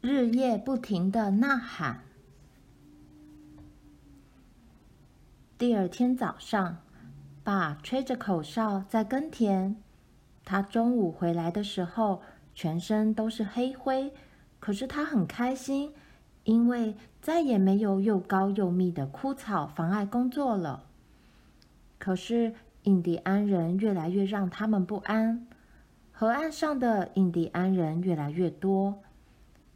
日夜不停的呐喊。第二天早上，爸吹着口哨在耕田。他中午回来的时候，全身都是黑灰，可是他很开心，因为再也没有又高又密的枯草妨碍工作了。可是印第安人越来越让他们不安，河岸上的印第安人越来越多。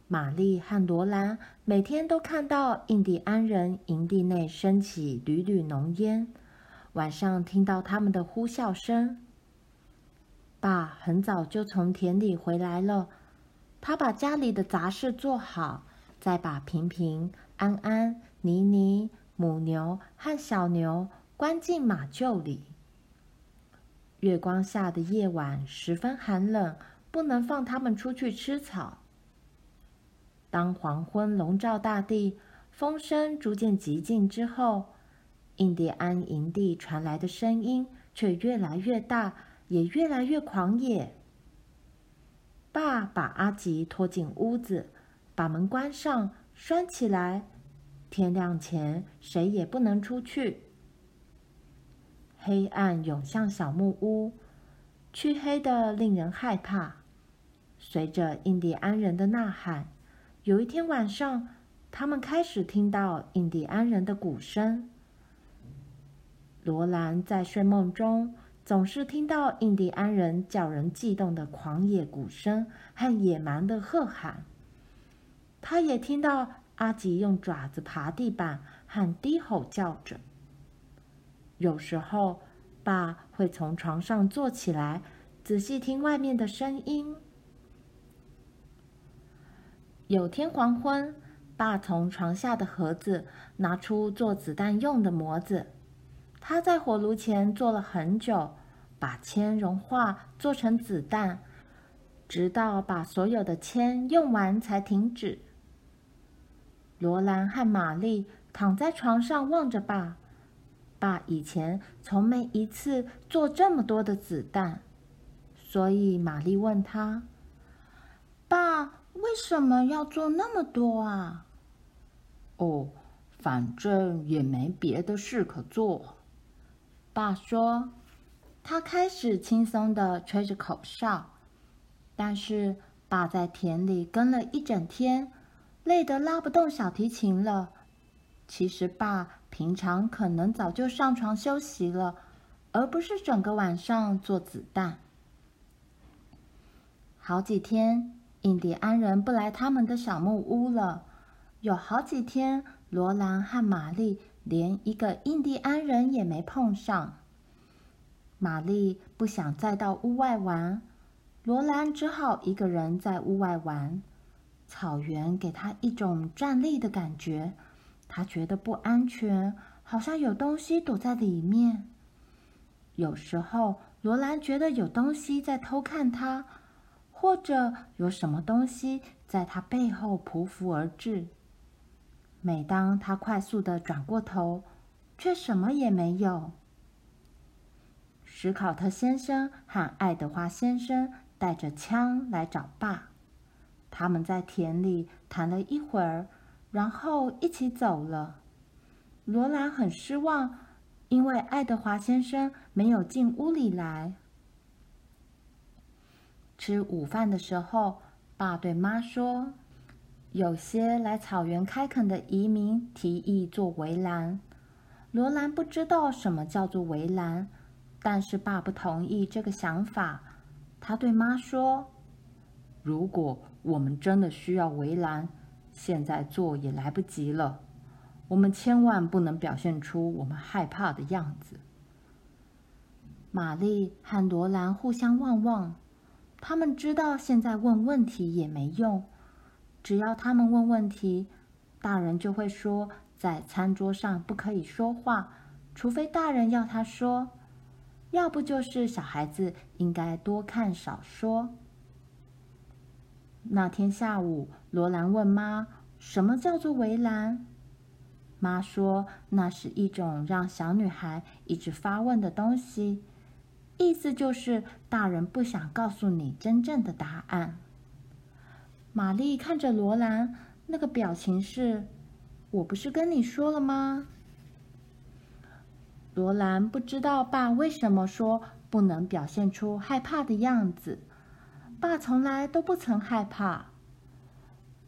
玛丽和罗兰每天都看到印第安人营地内升起缕缕浓烟，晚上听到他们的呼啸声。爸很早就从田里回来了，他把家里的杂事做好，再把平平、安安、妮妮、母牛和小牛关进马厩里。月光下的夜晚十分寒冷，不能放他们出去吃草。当黄昏笼罩大地，风声逐渐寂静之后，印第安营地传来的声音却越来越大，也越来越狂野。爸把阿吉拖进屋子，把门关上，拴起来。天亮前，谁也不能出去。黑暗涌向小木屋，黢黑的令人害怕。随着印第安人的呐喊。有一天晚上，他们开始听到印第安人的鼓声。罗兰在睡梦中总是听到印第安人叫人悸动的狂野鼓声和野蛮的喝喊。他也听到阿吉用爪子爬地板和低吼叫着。有时候，爸会从床上坐起来，仔细听外面的声音。有天黄昏，爸从床下的盒子拿出做子弹用的模子。他在火炉前坐了很久，把铅融化做成子弹，直到把所有的铅用完才停止。罗兰和玛丽躺在床上望着爸。爸以前从没一次做这么多的子弹，所以玛丽问他：“。”为什么要做那么多啊？哦，反正也没别的事可做。爸说，他开始轻松地吹着口哨。但是爸在田里耕了一整天，累得拉不动小提琴了。其实爸平常可能早就上床休息了，而不是整个晚上做子弹。好几天。印第安人不来他们的小木屋了，有好几天，罗兰和玛丽连一个印第安人也没碰上。玛丽不想再到屋外玩，罗兰只好一个人在屋外玩。草原给他一种站立的感觉，他觉得不安全，好像有东西躲在里面。有时候，罗兰觉得有东西在偷看他。或者有什么东西在他背后匍匐而至。每当他快速地转过头，却什么也没有。史考特先生和爱德华先生带着枪来找爸，他们在田里谈了一会儿，然后一起走了。罗兰很失望，因为爱德华先生没有进屋里来。吃午饭的时候，爸对妈说：“有些来草原开垦的移民提议做围栏。”罗兰不知道什么叫做围栏，但是爸不同意这个想法。他对妈说：“如果我们真的需要围栏，现在做也来不及了。我们千万不能表现出我们害怕的样子。”玛丽和罗兰互相望望。他们知道现在问问题也没用，只要他们问问题，大人就会说在餐桌上不可以说话，除非大人要他说，要不就是小孩子应该多看少说。那天下午，罗兰问妈：“什么叫做围栏？”妈说：“那是一种让小女孩一直发问的东西。”意思就是，大人不想告诉你真正的答案。玛丽看着罗兰，那个表情是：“我不是跟你说了吗？”罗兰不知道爸为什么说不能表现出害怕的样子。爸从来都不曾害怕。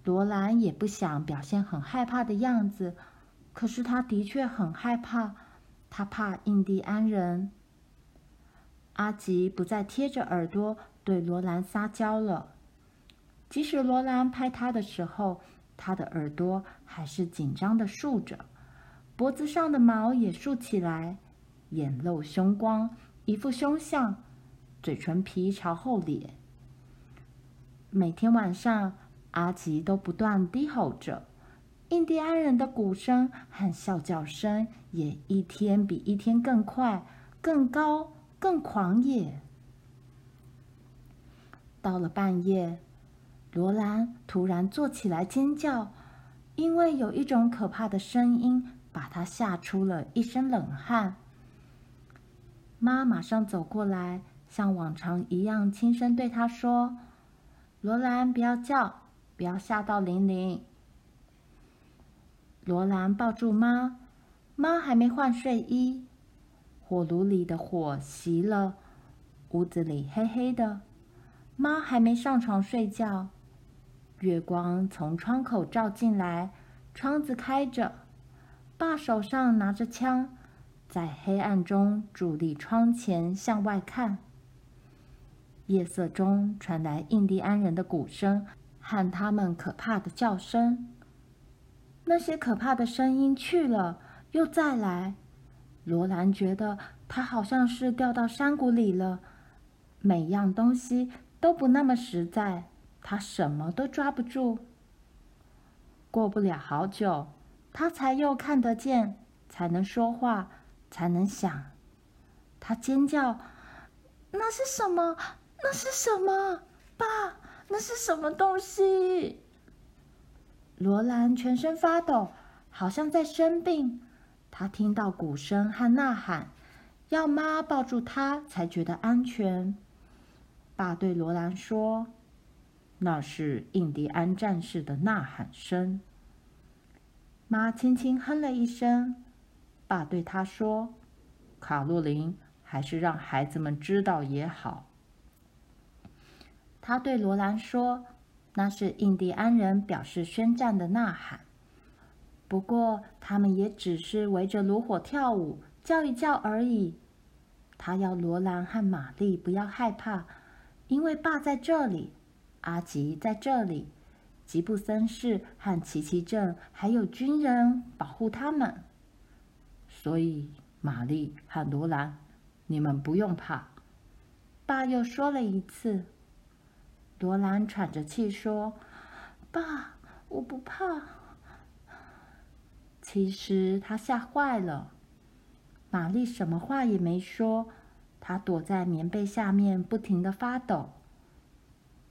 罗兰也不想表现很害怕的样子，可是他的确很害怕。他怕印第安人。阿吉不再贴着耳朵对罗兰撒娇了，即使罗兰拍他的时候，他的耳朵还是紧张的竖着，脖子上的毛也竖起来，眼露凶光，一副凶相，嘴唇皮朝后咧。每天晚上，阿吉都不断低吼着，印第安人的鼓声和啸叫声也一天比一天更快、更高、更狂野。到了半夜，罗兰突然坐起来尖叫，因为有一种可怕的声音把她吓出了一身冷汗。妈马上走过来，像往常一样轻声对她说：“罗兰，不要叫，不要吓到玲玲。”罗兰抱住妈，妈还没换睡衣，火炉里的火熄了，屋子里黑黑的，妈还没上床睡觉。月光从窗口照进来，窗子开着，爸手上拿着枪。在黑暗中伫立窗前向外看，夜色中传来印第安人的鼓声和他们可怕的叫声。那些可怕的声音去了又再来，罗兰觉得他好像是掉到山谷里了，每样东西都不那么实在，他什么都抓不住。过不了好久，他才又看得见，才能说话。才能想，他尖叫：“那是什么？那是什么？爸，那是什么东西？”罗兰全身发抖，好像在生病。他听到鼓声和呐喊，要妈抱住他才觉得安全。爸对罗兰说：“那是印第安战士的呐喊声。”妈轻轻哼了一声。爸对他说：“卡洛琳，还是让孩子们知道也好。”他对罗兰说：“那是印第安人表示宣战的呐喊。不过，他们也只是围着炉火跳舞，叫一叫而已。”他要罗兰和玛丽不要害怕，因为爸在这里，阿吉在这里，吉布森市和奇奇镇还有军人保护他们。所以，玛丽和罗兰，你们不用怕。爸又说了一次。罗兰喘着气说：“爸，我不怕。”其实他吓坏了。玛丽什么话也没说，她躲在棉被下面，不停地发抖。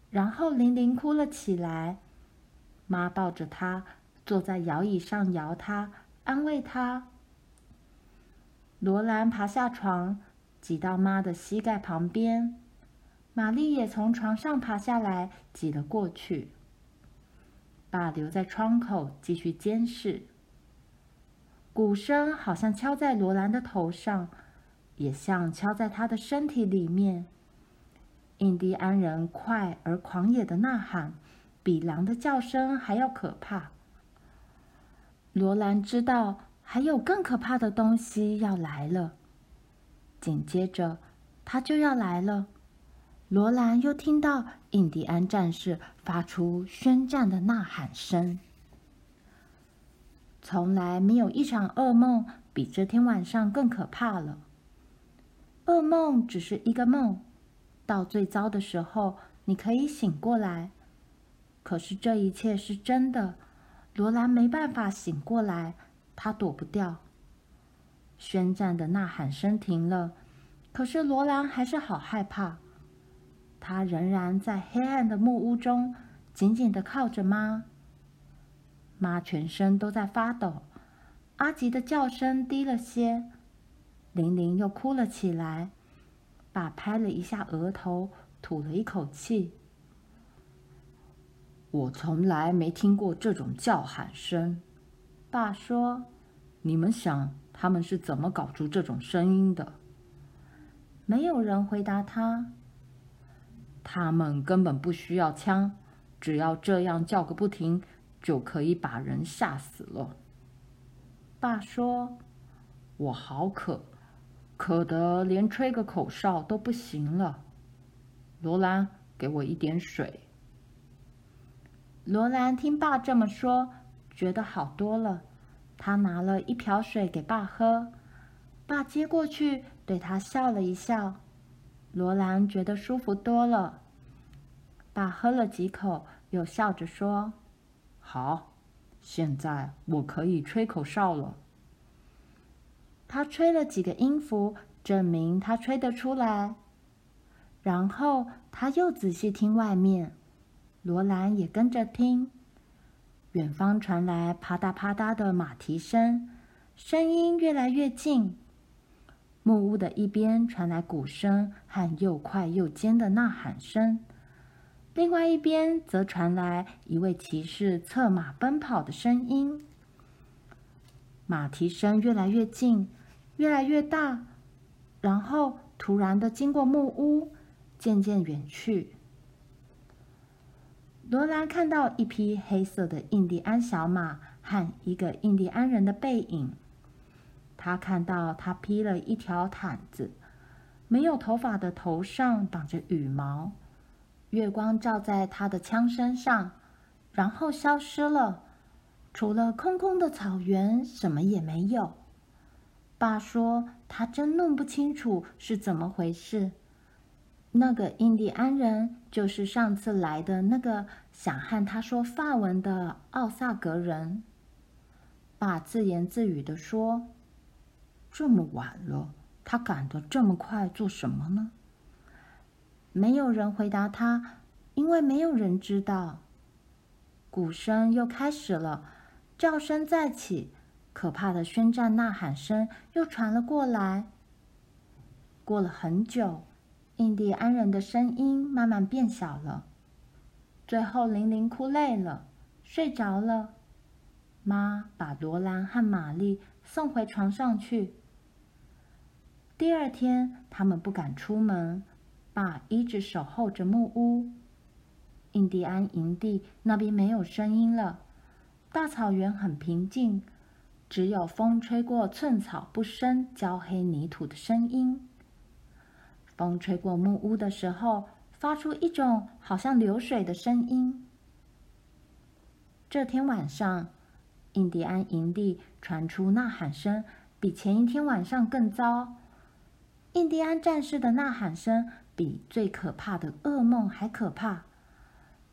然后玲玲哭了起来，妈抱着她坐在摇椅上摇她，安慰她。罗兰爬下床，挤到妈的膝盖旁边。玛丽也从床上爬下来，挤了过去。爸留在窗口继续监视。鼓声好像敲在罗兰的头上，也像敲在他的身体里面。印第安人快而狂野的呐喊，比狼的叫声还要可怕。罗兰知道。还有更可怕的东西要来了。紧接着，他就要来了。罗兰又听到印第安战士发出宣战的呐喊声。从来没有一场噩梦比这天晚上更可怕了。噩梦只是一个梦，到最糟的时候你可以醒过来。可是这一切是真的，罗兰没办法醒过来。他躲不掉。宣战的呐喊声停了，可是罗兰还是好害怕。他仍然在黑暗的木屋中紧紧地靠着妈。妈全身都在发抖。阿吉的叫声低了些，玲玲又哭了起来。爸拍了一下额头，吐了一口气。我从来没听过这种叫喊声。爸说：“你们想他们是怎么搞出这种声音的？”没有人回答他。他们根本不需要枪，只要这样叫个不停，就可以把人吓死了。爸说：“我好渴，渴得连吹个口哨都不行了。”罗兰，给我一点水。罗兰听爸这么说，觉得好多了。他拿了一瓢水给爸喝，爸接过去，对他笑了一笑。罗兰觉得舒服多了。爸喝了几口，又笑着说：“好，现在我可以吹口哨了。”他吹了几个音符，证明他吹得出来。然后他又仔细听外面。罗兰也跟着听，远方传来啪嗒啪嗒的马蹄声，声音越来越近。木屋的一边传来鼓声和又快又尖的呐喊声，另外一边则传来一位骑士策马奔跑的声音。马蹄声越来越近，越来越大，然后突然的经过木屋，渐渐远去。罗兰看到一匹黑色的印第安小马和一个印第安人的背影。他看到他披了一条毯子，没有头发的头上绑着羽毛，月光照在他的枪身上，然后消失了。除了空空的草原，什么也没有。爸说他真弄不清楚是怎么回事。那个印第安人就是上次来的那个想和他说法文的奥萨格人。爸自言自语地说：“这么晚了，他赶得这么快做什么呢？”没有人回答他，因为没有人知道。鼓声又开始了，叫声再起，可怕的宣战呐喊声又传了过来。过了很久。印第安人的声音慢慢变小了，最后玲玲哭累了，睡着了。妈把罗兰和玛丽送回床上去。第二天，他们不敢出门，爸一直守候着木屋。印第安营地那边没有声音了，大草原很平静，只有风吹过寸草不生、焦黑泥土的声音。风吹过木屋的时候，发出一种好像流水的声音。这天晚上，印第安营地传出呐喊声，比前一天晚上更糟。印第安战士的呐喊声比最可怕的噩梦还可怕。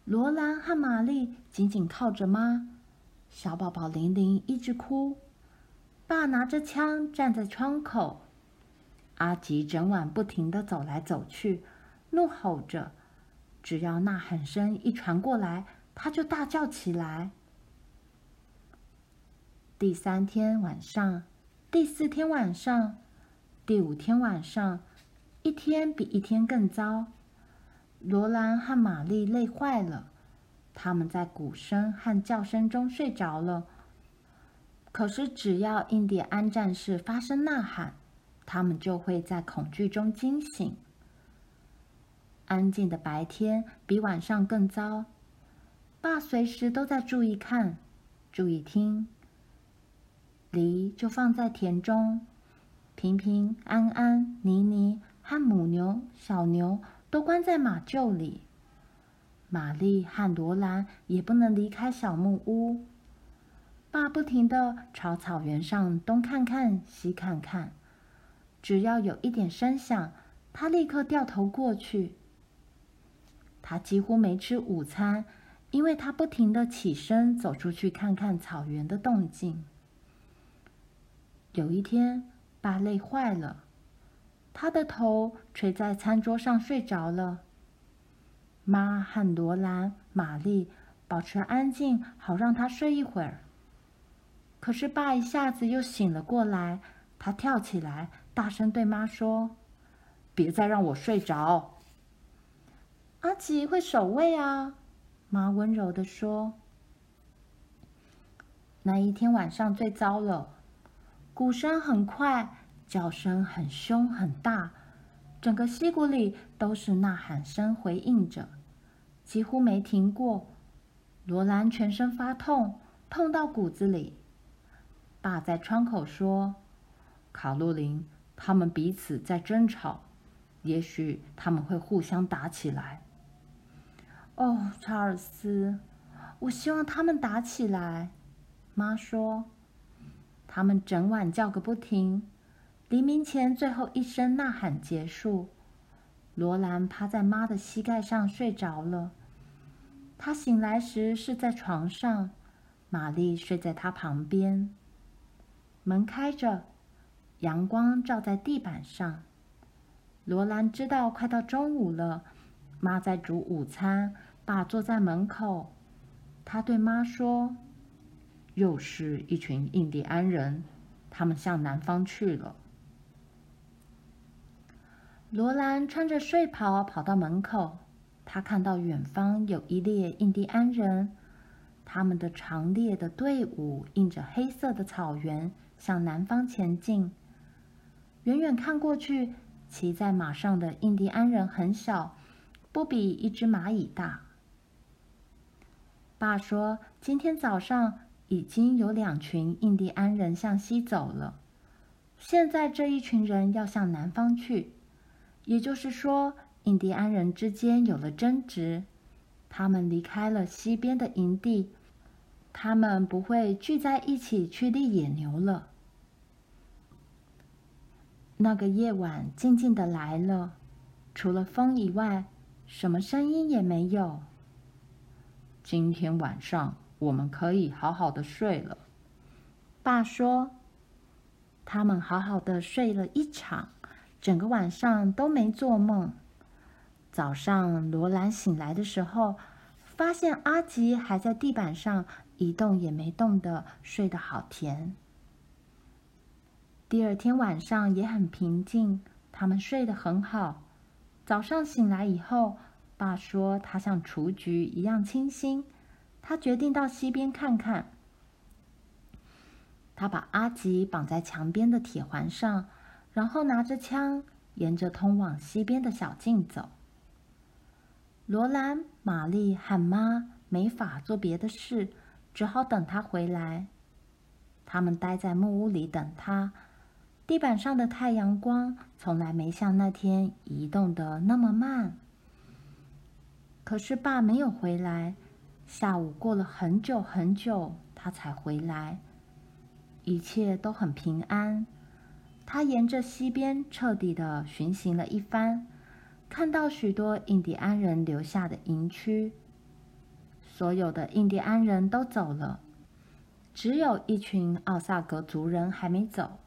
罗兰和玛丽紧紧靠着妈，小宝宝玲玲一直哭。爸拿着枪站在窗口。阿吉整晚不停的走来走去，怒吼着。只要呐喊声一传过来，他就大叫起来。第三天晚上，第四天晚上，第五天晚上，一天比一天更糟。罗兰和玛丽累坏了，他们在鼓声和叫声中睡着了。可是，只要印第安战士发声呐喊，他们就会在恐惧中惊醒。安静的白天比晚上更糟。爸随时都在注意看，注意听。梨就放在田中，平平安安，妮妮和母牛、小牛都关在马厩里。玛丽和罗兰也不能离开小木屋。爸不停地朝草原上东看看，西看看。只要有一点声响，他立刻掉头过去。他几乎没吃午餐，因为他不停地起身走出去看看草原的动静。有一天，爸累坏了，他的头垂在餐桌上睡着了。妈和罗兰、玛丽保持安静，好让他睡一会儿。可是爸一下子又醒了过来，他跳起来。大声对妈说：“别再让我睡着。”阿吉会守卫啊，妈温柔地说：“那一天晚上最糟了，鼓声很快，叫声很凶很大，整个溪谷里都是呐喊声回应着，几乎没停过。罗兰全身发痛，痛到骨子里。爸在窗口说：‘卡洛琳，他们彼此在争吵，也许他们会互相打起来。’”哦，查尔斯，我希望他们打起来。妈说，他们整晚叫个不停。黎明前最后一声呐喊结束，罗兰趴在妈的膝盖上睡着了。他醒来时是在床上，玛丽睡在他旁边。门开着，阳光照在地板上。罗兰知道快到中午了。妈在煮午餐，爸坐在门口。他对妈说：“又是一群印第安人，他们向南方去了。”罗兰穿着睡袍跑到门口，他看到远方有一列印第安人，他们的长列的队伍映着黑色的草原向南方前进。远远看过去，骑在马上的印第安人很小。不比一只蚂蚁大。爸说，今天早上已经有两群印第安人向西走了，现在这一群人要向南方去，也就是说，印第安人之间有了争执，他们离开了西边的营地，他们不会聚在一起去猎野牛了。那个夜晚静静的来了，除了风以外。什么声音也没有。今天晚上我们可以好好的睡了，爸说。他们好好的睡了一场，整个晚上都没做梦。早上罗兰醒来的时候，发现阿吉还在地板上一动也没动的睡得好甜。第二天晚上也很平静，他们睡得很好。早上醒来以后，爸说他像雏菊一样清新。他决定到溪边看看。他把阿吉绑在墙边的铁环上，然后拿着枪，沿着通往西边的小径走。罗兰、玛丽和妈没法做别的事，只好等他回来。他们待在木屋里等他。地板上的太阳光从来没像那天移动的那么慢。可是爸没有回来，下午过了很久很久，他才回来。一切都很平安。他沿着溪边彻底的巡行了一番，看到许多印第安人留下的营区。所有的印第安人都走了，只有一群奥萨格族人还没走。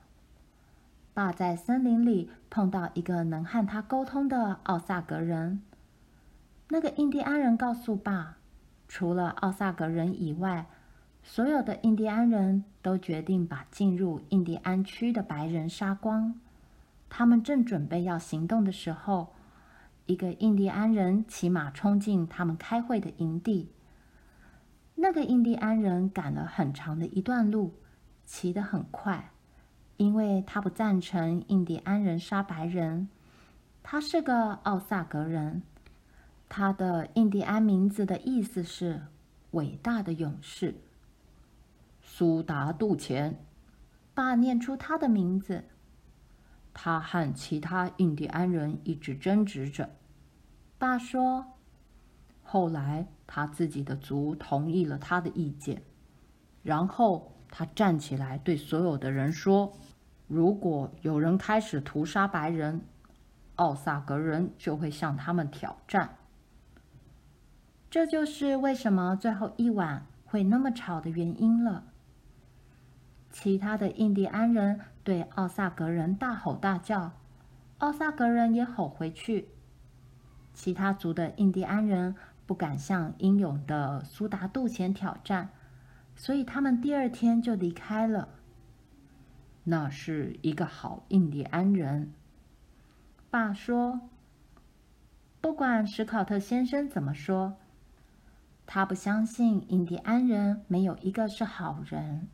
爸在森林里碰到一个能和他沟通的奥萨格人。那个印第安人告诉爸，除了奥萨格人以外，所有的印第安人都决定把进入印第安区的白人杀光。他们正准备要行动的时候，一个印第安人骑马冲进他们开会的营地。那个印第安人赶了很长的一段路，骑得很快。因为他不赞成印第安人杀白人，他是个奥萨格人，他的印第安名字的意思是“伟大的勇士”。苏达杜钱，爸念出他的名字。他和其他印第安人一直争执着。爸说，后来他自己的族同意了他的意见，然后他站起来对所有的人说。如果有人开始屠杀白人，奥萨格人就会向他们挑战。这就是为什么最后一晚会那么吵的原因了。其他的印第安人对奥萨格人大吼大叫，奥萨格人也吼回去。其他族的印第安人不敢向英勇的苏达杜钱挑战，所以他们第二天就离开了。那是一个好印第安人，爸说。不管史考特先生怎么说，他不相信印第安人没有一个是好人。